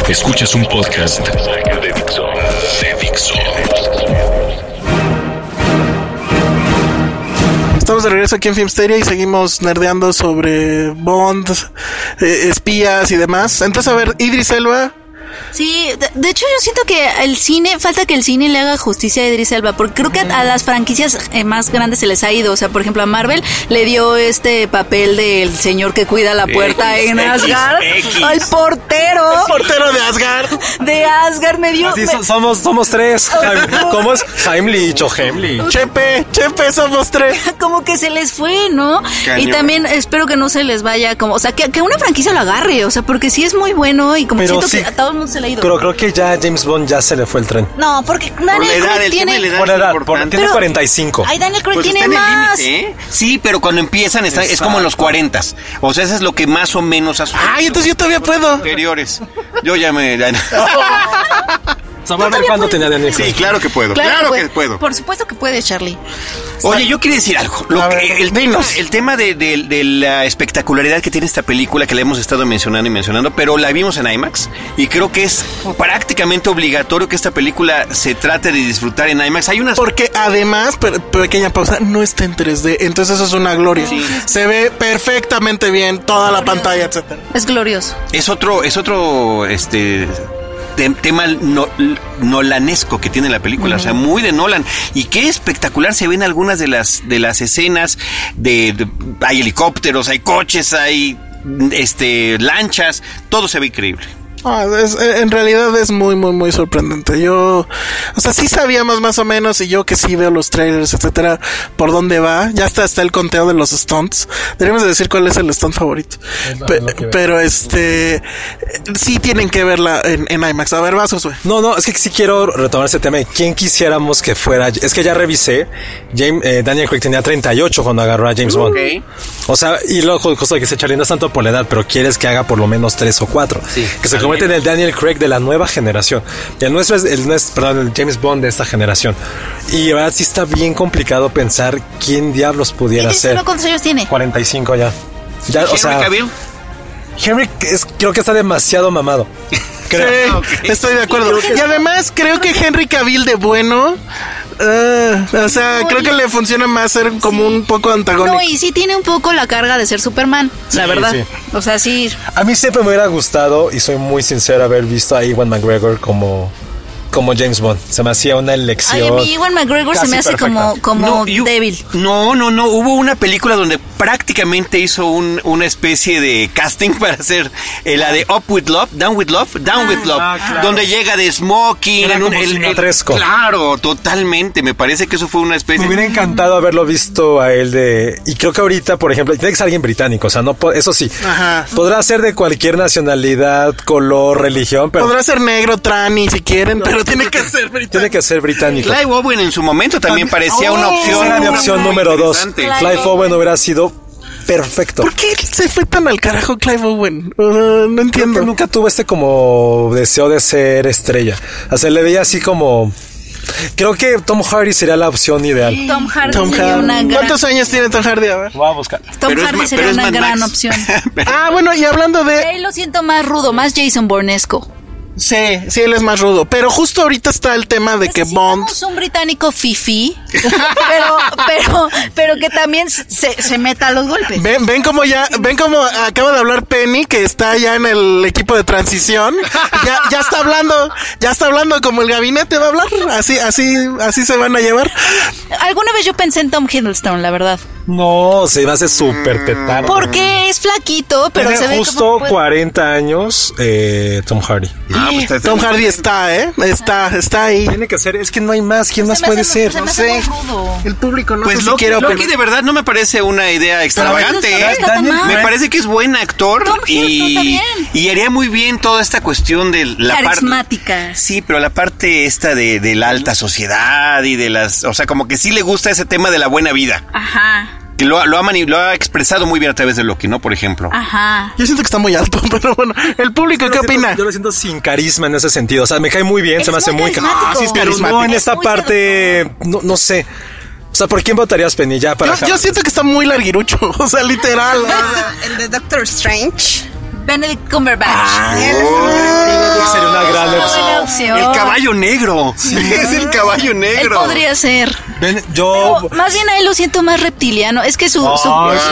Escuchas un podcast de Dixo. De Dixo. De regreso aquí en Filmsteria y seguimos nerdeando sobre Bond, eh, espías y demás. Entonces, a ver, Idris Elba. Sí, de, de hecho yo siento que el cine, falta que el cine le haga justicia a Idris Elba, porque creo que a, a las franquicias eh, más grandes se les ha ido, o sea, por ejemplo a Marvel le dio este papel del señor que cuida la puerta X, en Asgard, X. al portero Portero de Asgard. de Asgard me dio... Sí, me- so- somos, somos tres. ¿Cómo es? Heimlich o Heimlich. Chepe, Chepe, somos tres. como que se les fue, ¿no? Cañón. Y también espero que no se les vaya como, o sea, que, que una franquicia lo agarre, o sea, porque sí es muy bueno y como Pero siento sí. que a todo mundo se le ha ido. Pero creo que ya James Bond ya se le fue el tren. no, porque Por Daniel edad, Craig el tiene... de la edad Por por, tiene Pero- 45. Ay, Daniel Craig Pues tiene está en el más. límite, ¿eh? Sí, pero cuando empiezan está- es como en los 40. O sea, eso es lo que más o menos ha sucedido. Ay, entonces yo todavía puedo. Anteriores. Yo ya me... O sea, va a ver cuándo tenía Daniel Sí, Craig. claro que puedo. Claro, que puedo. Por supuesto que puede, Charlie. Oye, yo quería decir algo. Lo que- el, tema, el de, de- de la espectacularidad que tiene esta película que la hemos estado mencionando y mencionando, pero la vimos en IMAX y creo que es prácticamente obligatorio que esta película se trate de disfrutar en IMAX. Hay unas Porque además, pe- pequeña pausa, no está en 3D. Entonces eso es una gloria. Se ve perfectamente bien toda la pantalla, etcétera. Es glorioso. es otro es otro este te- tema no- nolanesco que tiene la película, o sea, muy de Nolan y qué espectacular se ven algunas de las de las escenas de, de- hay helicópteros, hay coches, hay este lanchas, todo se ve increíble. Ah, es- eh, en realidad es muy, muy, muy sorprendente. Yo, o sea, sí sabíamos más o menos, y yo que sí veo los trailers, etcétera, por dónde va. Ya está, está el conteo de los stunts. Deberíamos de decir cuál es el stunt favorito. lo- Pe- lo pero este, sí tienen que verla en, en IMAX. A ver, vas, Josué. No, no, es que sí quiero retomar ese tema de quién quisiéramos que fuera. Es que ya revisé. James, eh, Daniel Craig tenía 38 cuando agarró a James Bond. O sea, y luego justo que se es tanto por la edad, pero quieres que haga por lo menos tres o cuatro. Sí, que se convierte en el Daniel Craig de la nueva generación. El nuestro es el nuestro, perdón, el James Bond de esta generación. Y de verdad sí está bien complicado pensar quién diablos pudiera ¿Idris ser. Cuántos años tiene? 45 ya. Ya, o Henry sea, Cavill, Henry es- creo que está demasiado mamado. Creo. Sí, estoy de acuerdo. Y además creo que Henry Cavill de bueno Ah, o sea, creo que le funciona más ser como un poco antagónico. No, y sí tiene un poco la carga de ser Superman, la verdad. sí. O sea, sí. A mí siempre me hubiera gustado, y soy muy sincero, haber visto a Iwan McGregor como, como James Bond. Se me hacía una elección. Ay, a mí Iwan McGregor se me hace perfecta. como, como No, débil. No, no, no. Hubo una película donde prácticamente hizo un- una especie de casting para hacer eh, la de Up with Love, Down with Love, Down with Love, Ah, claro. donde llega de smoking. Era en un- como el- el- sinatresco. claro, totalmente. Me parece que eso fue una especie. Me hubiera encantado haberlo visto a él de... Y creo que ahorita, por ejemplo, tiene que ser alguien británico, o sea, no eso sí. Ajá. Podrá ser de cualquier nacionalidad, color, religión, pero Podrá ser negro, trani, si quieren, pero tiene que ser británico. tiene que ser británico. Clive Owen en su momento también parecía una Oh, opción. Era mi opción número dos. Clive Owen hubiera sido perfecto. ¿Por qué se fue tan al carajo Clive Owen? Uh, no Creo entiendo. que nunca tuvo este como deseo de ser estrella. O sea, le veía así como... Creo que Tom Hardy sería la opción ideal. Tom Hardy Tom sería Hardy. una gran, ¿Cuántos años tiene Tom Hardy? A ver. Voy a buscar. Tom Pero Hardy sería una gran Max. opción. Ah, bueno, y hablando de... Ahí lo siento más rudo, más Jason Bournesco. Sí, sí, él es más rudo. Pero justo ahorita está el tema de que Bond... Necesitamos un británico fifi, pero, pero, pero que también se, se meta a los golpes. Ven, ven como ya, ven como acaba de hablar Penny, que está ya en el equipo de transición. Ya, ya está hablando, ya está hablando como el gabinete va a hablar. Así, así, así se van a llevar. Alguna vez yo pensé en Tom Hiddleston, la verdad. No, se me hace súper tetardo. Porque es flaquito, pero Tiene se ve justo como... puede- 40 años eh, Tom Hardy. Ah, pues está- Tom Hardy está, ¿eh? Está, está ahí. Tiene que ser, es que no hay más. ¿Quién Se más puede hace- ser? No sé. El público no Pues sé si Loki, quiere Loki opinar. de verdad no me parece una idea extravagante. ¿eh? no está. Me parece que es buen actor Tom y, y haría muy bien toda esta cuestión de la parte. Carismática. Sí, pero la parte esta de, de la alta sociedad y de las. O sea, como que sí le gusta ese tema de la buena vida. Ajá, Que lo, ha- lo, ha, mani- lo ha expresado muy bien a través de Loki, ¿no? Por ejemplo. ajá. Yo siento que está muy alto, pero bueno. ¿El público qué siento- opina? Yo lo siento sin carisma en ese sentido. O sea, me cae muy bien, Es se me hace muy carismático. Ah, sí, es Pero carismático. No en Es esta parte, no, no sé. O sea, ¿por quién votarías, Penny? Ya para Yo, yo siento que está muy larguirucho, o sea, literal. El de Doctor Strange. Benedict Cumberbatch. Ah, Oh. sería una gran opción. El caballo negro. es el caballo Él negro. podría ser. Yo... Pero más bien a él lo siento más reptiliano. Es que su,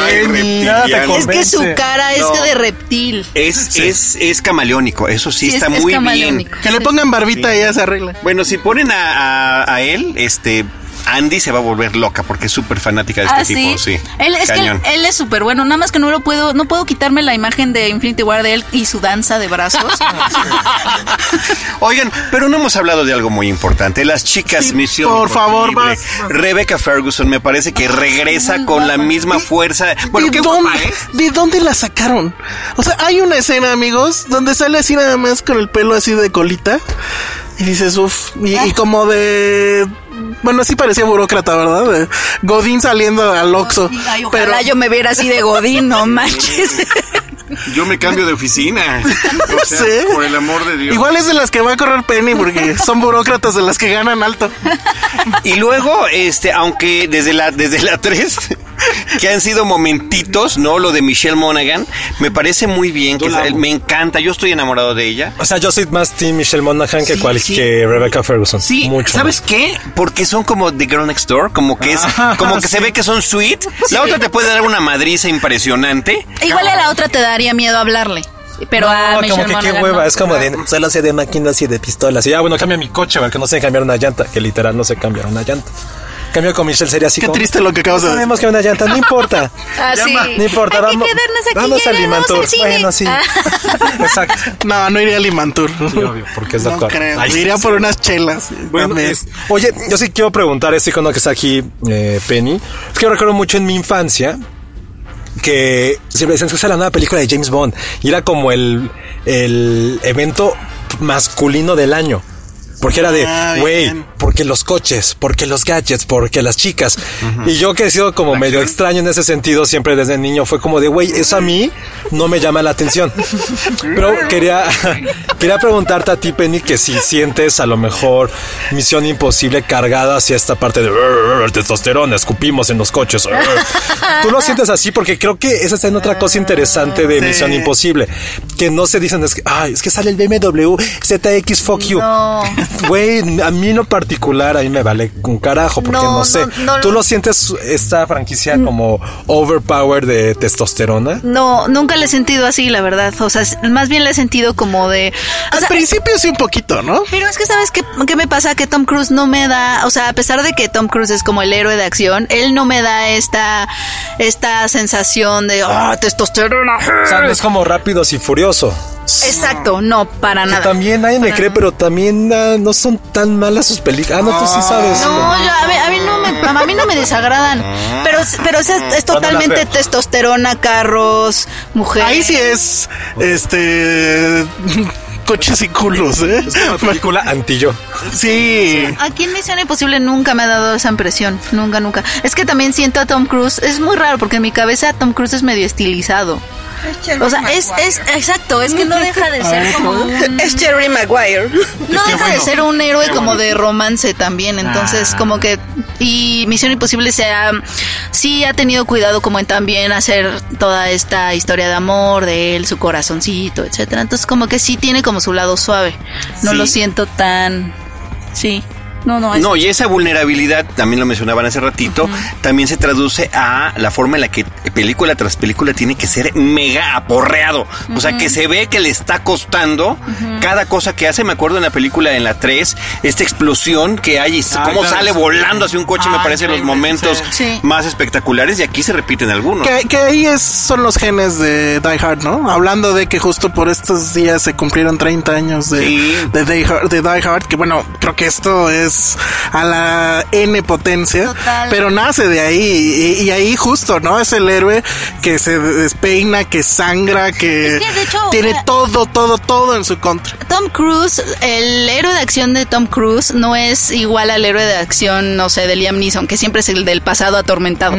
es que su cara es de reptil. Es, es, es camaleónico, eso sí, Sí, está es- es muy bien. camaleónico. Que le pongan barbita y ya se arregla. Bueno, si ponen a, a, a él, este, Andy se va a volver loca porque es súper fanática de este Ah, sí. tipo, sí. Él, es que él, Cañón. él es súper bueno. Nada más que no lo puedo, no puedo quitarme la imagen de Infinity War de él y su danza de brazos. Oigan, pero no hemos hablado de algo muy importante. Las chicas Sí, Misión por favor, vas. Rebecca Ferguson me parece que regresa con la misma fuerza. Bueno, ¿De qué dónde, guapa, ¿eh? ¿De dónde la sacaron? O sea, hay una escena, amigos, donde sale así nada más con el pelo así de colita. Y dices, uff, y, y como de... Bueno, sí parecía burócrata, ¿verdad? Godín saliendo al Oxxo. Ay, ojalá pero yo me viera así de Godín, no manches. Yo me cambio de oficina. O sea, Sí. por el amor de Dios. igual es de las que va a correr Penny porque son burócratas de las que ganan alto. Y luego, este, aunque desde la, desde la 3, que han sido momentitos, ¿no? Lo de Michelle Monaghan, me parece muy bien, que la me encanta, yo estoy enamorado de ella. O sea, yo soy más Team Michelle Monaghan que, cual, sí. que Rebecca Ferguson. Sí, Mucho. ¿sabes qué? Porque son como The Girl Next Door, como que es, Ah, como que se ve que son sweet. La otra te puede dar una madriza impresionante. Igual a la otra te daría miedo hablarle. Pero a No, Michelle como que qué hueva, no. es como de solo sé de máquinas y de pistolas. Y ya, bueno, cambia mi coche, porque no sé cambiar una llanta, que literal no sé cambiar una llanta. Cambio con Michelle sería así Qué como, triste lo que acabas de decir. Sabemos que una llanta, no importa. Ah, sí. No importa, Hay vamos, que vamos al Limantur. Bueno, sí. Ah. Exacto. No, no iría al Limantur. obvio, porque es de No creo. Ay, Iría sí. por unas chelas. Bueno, es- oye, yo sí quiero preguntar este icono que está aquí, eh, Penny. Es que yo recuerdo mucho en mi infancia que siempre decían que esa era la nueva película de James Bond y era como el, el evento masculino del año. Porque era de, Ah, güey. Porque los coches, porque los gadgets, porque las chicas. Y yo que he sido como medio extraño en ese sentido, siempre desde niño, fue como de, güey, eso a mí no me llama la atención. Pero quería, quería preguntarte a ti, Penny, que si sientes a lo mejor Misión Imposible cargada hacia esta parte de "Rrr, testosterona, escupimos en los coches. rrr". Tú lo sientes así porque creo que esa en otra cosa interesante de Sí. Misión Imposible. Que no se dicen, es que, ay, es que sale el BMW ZX Fuck You. No. Güey, a mí no par- particular a mí me vale un carajo, porque no, No, sé. no, no, ¿Tú lo sientes esta franquicia como overpower de testosterona? No, nunca le he sentido así, la verdad. O sea, más bien le he sentido como de. o Al sea, principio sí un poquito, ¿no? Pero es que sabes qué, qué me pasa que Tom Cruise no me da, o sea, a pesar de que Tom Cruise es como el héroe de acción, él no me da esta esta sensación de ah testosterona. O sea, no es como rápidos y furioso. Exacto, no para Que nada. también nadie me cree, pero también ah, no son tan malas sus películas. Ah, no, tú sí sabes. No, yo- a, mí, a mí no me a mí no me desagradan, pero pero es, es totalmente testosterona, carros, mujeres. Ahí sí es, este, coches y culos, ¿eh? Es una película anti-yo. Sí. Aquí en Misión Imposible nunca me ha dado esa impresión, nunca, nunca. Es que también siento a Tom Cruise, es muy raro porque en mi cabeza Tom Cruise es medio estilizado. O sea, es, es, exacto, es que no deja de ser como un, Es Jerry Maguire. no deja de ser un héroe como de romance también, entonces como que, y Misión Imposible se ha, sí ha tenido cuidado como en también hacer toda esta historia de amor de él, su corazoncito, etcétera, entonces como que sí tiene como su lado suave, no Sí. lo siento tan, sí, no, no, es- No, y esa vulnerabilidad, también lo mencionaban hace ratito, también se traduce a la forma en la que película tras película tiene que ser mega aporreado. O sea, que se ve que le está costando cada cosa que hace. Me acuerdo en la película, en la 3, esta explosión que hay y Ah, cómo claro. sale volando hacia un coche, me parece los momentos. Sí. más espectaculares y aquí se repiten algunos. Que, que ahí es, son los genes de Die Hard, ¿no? Hablando de que justo por estos días se cumplieron 30 años de, Sí. de, Die Hard, de Die Hard, que bueno, creo que esto es a la N potencia, Total. pero nace de ahí y, y ahí justo, ¿no? Es el héroe que se despeina, que sangra, que, Es que, de hecho, tiene mira- todo, todo, todo en su contra. Tom Cruise, el héroe de acción de Tom Cruise no es igual al héroe de acción, no sé, de Liam Neeson, que siempre es el del pasado atormentado.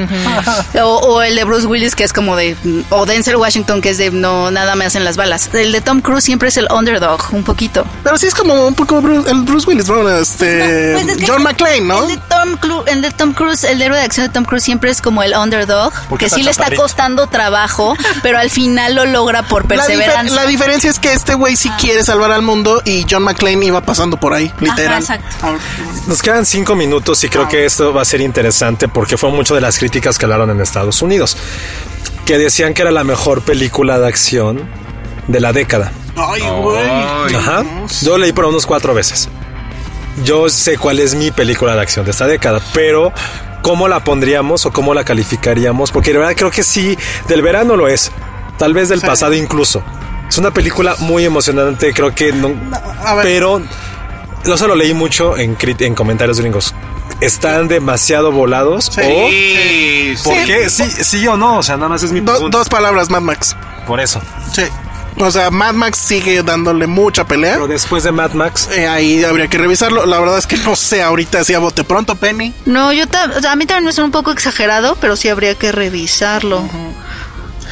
o, o el de Bruce Willis, que es como de, o Denzel Washington, que es de, no, nada me hacen las balas. El de Tom Cruise siempre es el underdog, un poquito. Pero sí es como un poco Bruce- el Bruce Willis, ¿no? Este, Pues es que John el- McClane, ¿no? El de, Tom Cru- el de Tom Cruise, el héroe de acción de Tom Cruise siempre es como el underdog, Porque que sí le está costando trabajo, pero al final lo logra por La, difer- perseverancia. la diferencia es que este güey sí quiere salvar al mundo y John McClane iba pasando por ahí, literal. Ajá, exacto. Nos quedan cinco minutos y creo que esto va a ser interesante porque fue mucho de las críticas que hablaron en Estados Unidos. Que decían que era la mejor película de acción de la década. Ay, güey. Ajá. Yo leí por unos cuatro veces. Yo sé cuál es mi película de acción de esta década, pero ¿cómo la pondríamos o cómo la calificaríamos? Porque de verdad creo que sí, del verano lo es. Tal vez del pasado incluso. Es una película muy emocionante, creo que no. pero no se lo leí mucho en, en comentarios gringos. Están demasiado volados Sí. o Sí, ¿Por qué? Sí, sí o no, o sea, nada más es mi Do- dos palabras, Mad Max. Por eso. Sí. O sea, Mad Max sigue dándole mucha pelea. Pero después de Mad Max, Eh, ahí habría que revisarlo. La verdad es que no sé ahorita si a bote pronto, Penny. No, yo o sea, a mí también me suena un poco exagerado, pero sí habría que revisarlo.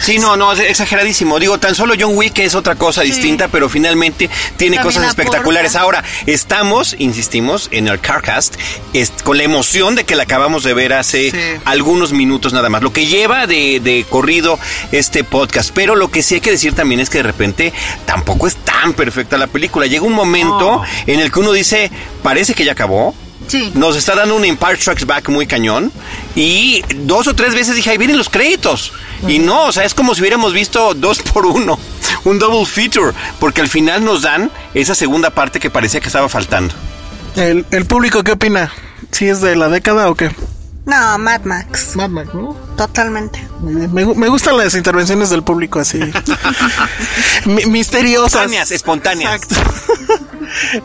Sí, no, no, es exageradísimo. Digo, tan solo John Wick es otra cosa distinta, pero finalmente tiene También cosas aporta. espectaculares. Ahora, estamos, insistimos, en el CarCast, es- con la emoción de que la acabamos de ver hace Sí. algunos minutos nada más. Lo que lleva de, de corrido este podcast. Pero lo que sí hay que decir también es que de repente tampoco es tan perfecta la película. Llega un momento en el que uno dice, parece que ya acabó. Sí. Nos está dando un Empire Strikes Back muy cañón. Y dos o tres veces dije, ahí vienen los créditos. Y no, o sea, es como si hubiéramos visto dos por uno. Un double feature. Porque al final nos dan esa segunda parte que parecía que estaba faltando. El, el público, ¿qué opina? ¿Si es de la década o qué? No, Mad Max. Mad Max, ¿no? Totalmente. Me, gu- me gustan las intervenciones del público así. mi- misteriosas. Espontáneas, espontáneas. Exacto.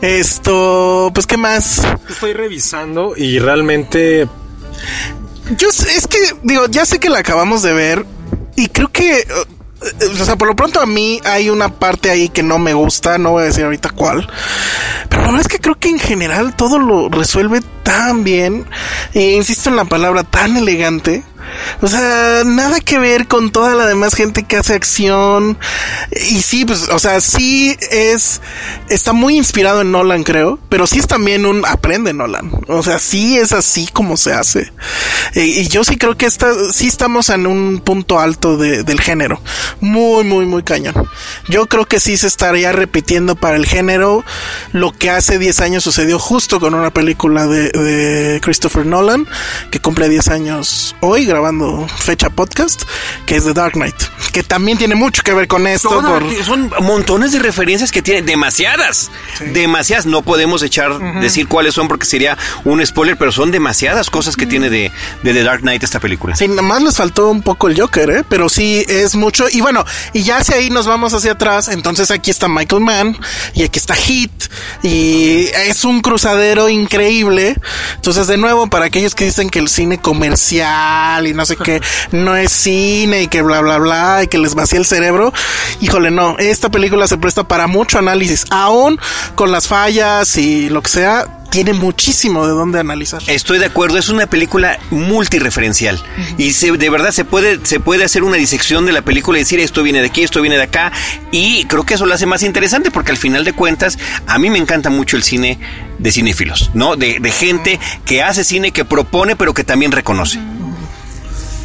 Esto, pues, ¿qué más? estoy revisando y realmente Yo sé- es que, digo, ya sé que la acabamos de ver y creo que, o sea, por lo pronto a mí hay una parte ahí que no me gusta, no voy a decir ahorita cuál, pero la verdad es que creo que en general todo lo resuelve tan bien, e insisto en la palabra tan elegante, O sea, nada que ver con toda la demás gente que hace acción. Y sí, pues, o sea, sí es, está muy inspirado en Nolan, creo, pero sí es también un aprende Nolan. O sea, sí es así como se hace. Y, yo sí creo que está, sí estamos en un punto alto de- del género. Muy, muy, muy cañón. Yo creo que sí se estaría repitiendo para el género lo que hace 10 años sucedió justo con una película de, de Christopher Nolan, que cumple 10 años hoy grabando fecha podcast, que es The Dark Knight, que también tiene mucho que ver con esto. Toda- por- Son montones de referencias que tienen, demasiadas, demasiadas. No podemos echar, decir cuáles son porque sería un spoiler, pero son demasiadas cosas que tiene de, de The Dark Knight esta película. Sí, nada más les faltó un poco el Joker, ¿eh? Pero sí es mucho. Y bueno, y ya hacia ahí nos vamos hacia atrás. Entonces aquí está Michael Mann y aquí está Heat. Y es un cruzadero increíble. Entonces, de nuevo, para aquellos que dicen que el cine comercial y no sé qué, no es cine y que bla, bla, bla, y que les vacía el cerebro. Híjole, no. Esta película se presta para mucho análisis. Aún con las fallas y lo que sea, tiene muchísimo de dónde analizar. Estoy de acuerdo, es una película multireferencial y se, de verdad se puede, se puede hacer una disección de la película y decir esto viene de aquí, esto viene de acá y creo que eso lo hace más interesante porque al final de cuentas a mí me encanta mucho el cine de cinéfilos, ¿no? De, de gente que hace cine, que propone pero que también reconoce.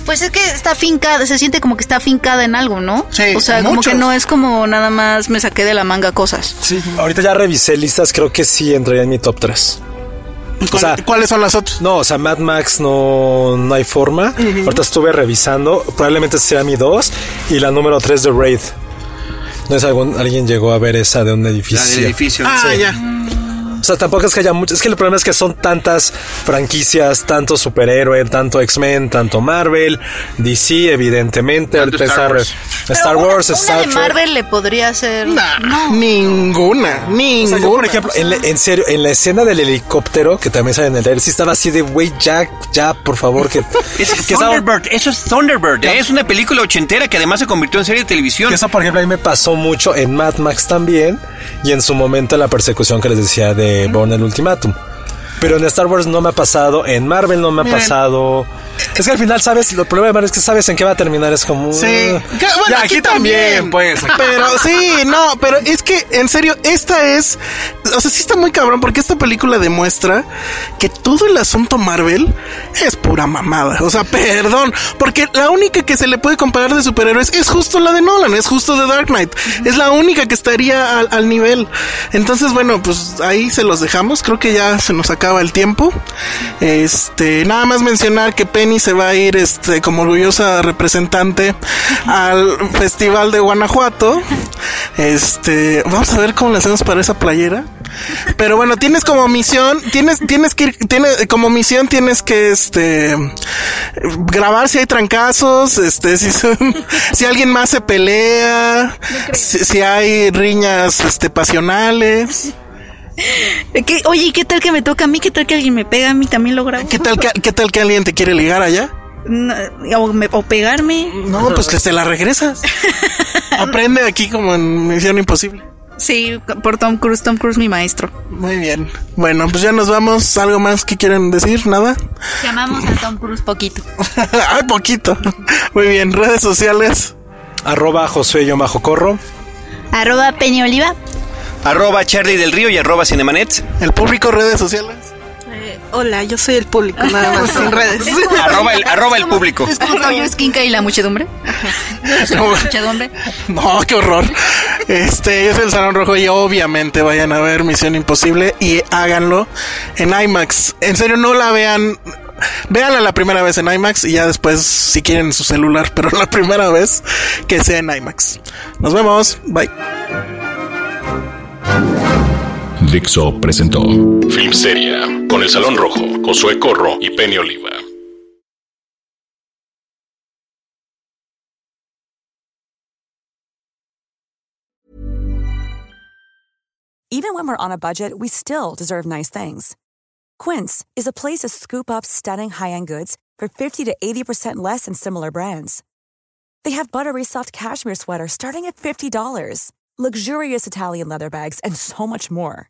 Pues es que está fincada, se siente como que está fincada en algo, ¿no? Sí, o sea, como que no es como nada más me saqué de la manga cosas. Sí, ahorita ya revisé listas, creo que sí entraría en mi top 3. ¿Cuál- sea- ¿Cuáles son las otras? No, o sea, Mad Max no, no hay forma. Ahorita estuve revisando, probablemente sea mi 2 y la número 3 de Raid. No es algún, alguien llegó a ver esa de un La edificio. del edificio. Ah, Sí. ya. O sea, tampoco es que haya mucho. Es que el problema es que son tantas franquicias, tanto superhéroe, tanto X-Men, tanto Marvel, DC, evidentemente. Ahorita Star Wars. Star una- Wars, una, Star de. Marvel le podría ser. Nah, no. Ninguna, O ninguna. sea, yo, por ejemplo, en, la- en serio, en la escena del helicóptero, que también sale en el trailer, sí estaba así de, güey, ya, ya, por favor, que... Es que Thunderbird, eso es Thunderbird, ¿eh? es una película ochentera que además se convirtió en serie de televisión. Que eso, por ejemplo, a mí me pasó mucho en Mad Max también y en su momento la persecución que les decía de Born el Ultimátum. Pero en Star Wars no me ha pasado, en Marvel no me ha Miren. pasado. Es que al final, ¿sabes? Lo problema es que sabes en qué va a terminar. Es como... Sí, "Uh". Que, bueno, Ya, aquí, también, pues. Pero sí, no, pero es que en serio, esta es, o sea, sí está muy cabrón porque esta película demuestra que todo el asunto Marvel es pura mamada. O sea, perdón, porque la única que se le puede comparar de superhéroes es justo la de Nolan, es justo de Dark Knight. Es la única que estaría al, al nivel. Entonces, bueno, pues ahí se los dejamos. Creo que ya se nos acaba el tiempo. Este, nada más mencionar que Penny se va a ir este como orgullosa representante al Festival de Guanajuato. Este, vamos a ver cómo le hacemos para esa playera. Pero bueno, tienes como misión, tienes, tienes que ir, tienes, como misión tienes que, este, grabar si hay trancazos, este, si son- si alguien más se pelea, si, si hay riñas, este, pasionales. ¿Qué- oye, ¿y ¿qué tal que me toca a mí? ¿Qué tal que alguien me pega a mí? También lo grabo. ¿Qué tal que, qué tal que alguien te quiere ligar allá? No, o, me- o pegarme. No, pues que se la regresas. Aprende aquí como en Misión Imposible. Sí, por Tom Cruise. Tom Cruise, mi maestro. Muy bien. Bueno, pues ya nos vamos. ¿Algo más que quieren decir? ¿Nada? Llamamos a Tom Cruise poquito. Ay, poquito. Muy bien. Redes sociales. Arroba Josué yo bajo corro. Arroba Peña Oliva. Arroba Charlie del Río y arroba Cinemanet. El público, redes sociales. Hola, yo soy el público, nada más, sin redes. Arroba el, arroba el público. Es como Toyo Esquinca y la muchedumbre. No, Muchedumbre. No, qué horror. Este, yo soy el Salón Rojo y obviamente vayan a ver Misión Imposible y háganlo en IMAX. En serio, no la vean. Véanla la primera vez en IMAX y ya después, si quieren, en su celular, pero la primera vez que sea en IMAX. Nos vemos. Bye. Dixo presentó Filmsteria con El Salón Rojo, Josué Corro y Penny Oliva. Even when we're on a budget, we still deserve nice things. Quince is a place to scoop up stunning high-end goods for 50 to 80% less than similar brands. They have buttery soft cashmere sweaters starting at $50, luxurious Italian leather bags, and so much more.